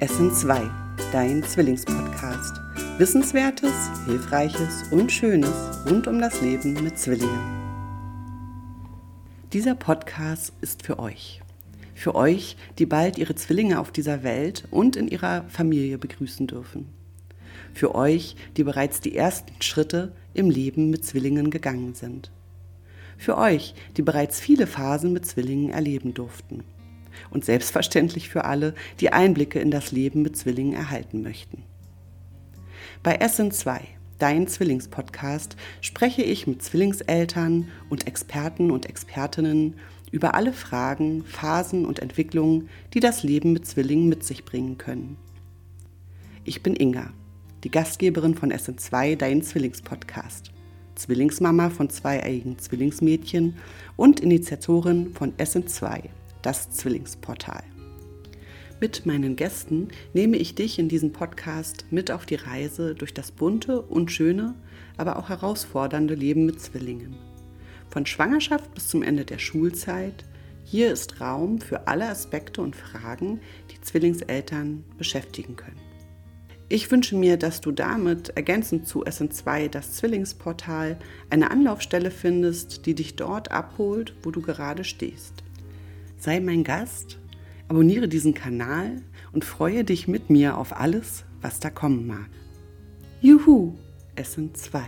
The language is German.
Essen 2, dein Zwillingspodcast. Wissenswertes, Hilfreiches und Schönes rund um das Leben mit Zwillingen. Dieser Podcast ist für euch. Für euch, die bald ihre Zwillinge auf dieser Welt und in ihrer Familie begrüßen dürfen. Für euch, die bereits die ersten Schritte im Leben mit Zwillingen gegangen sind. Für euch, die bereits viele Phasen mit Zwillingen erleben durften und selbstverständlich für alle, die Einblicke in das Leben mit Zwillingen erhalten möchten. Bei Essen 2, dein Zwillingspodcast, spreche ich mit Zwillingseltern und Experten und Expertinnen über alle Fragen, Phasen und Entwicklungen, die das Leben mit Zwillingen mit sich bringen können. Ich bin Inga, die Gastgeberin von Essen 2, dein Zwillingspodcast. Zwillingsmama von zweieigen Zwillingsmädchen und Initiatorin von Essen 2, das Zwillingsportal. Mit meinen Gästen nehme ich dich in diesem Podcast mit auf die Reise durch das bunte und schöne, aber auch herausfordernde Leben mit Zwillingen. Von Schwangerschaft bis zum Ende der Schulzeit, hier ist Raum für alle Aspekte und Fragen, die Zwillingseltern beschäftigen können. Ich wünsche mir, dass du damit ergänzend zu SN2 das Zwillingsportal eine Anlaufstelle findest, die dich dort abholt, wo du gerade stehst. Sei mein Gast, abonniere diesen Kanal und freue dich mit mir auf alles, was da kommen mag. Juhu, Essen 2.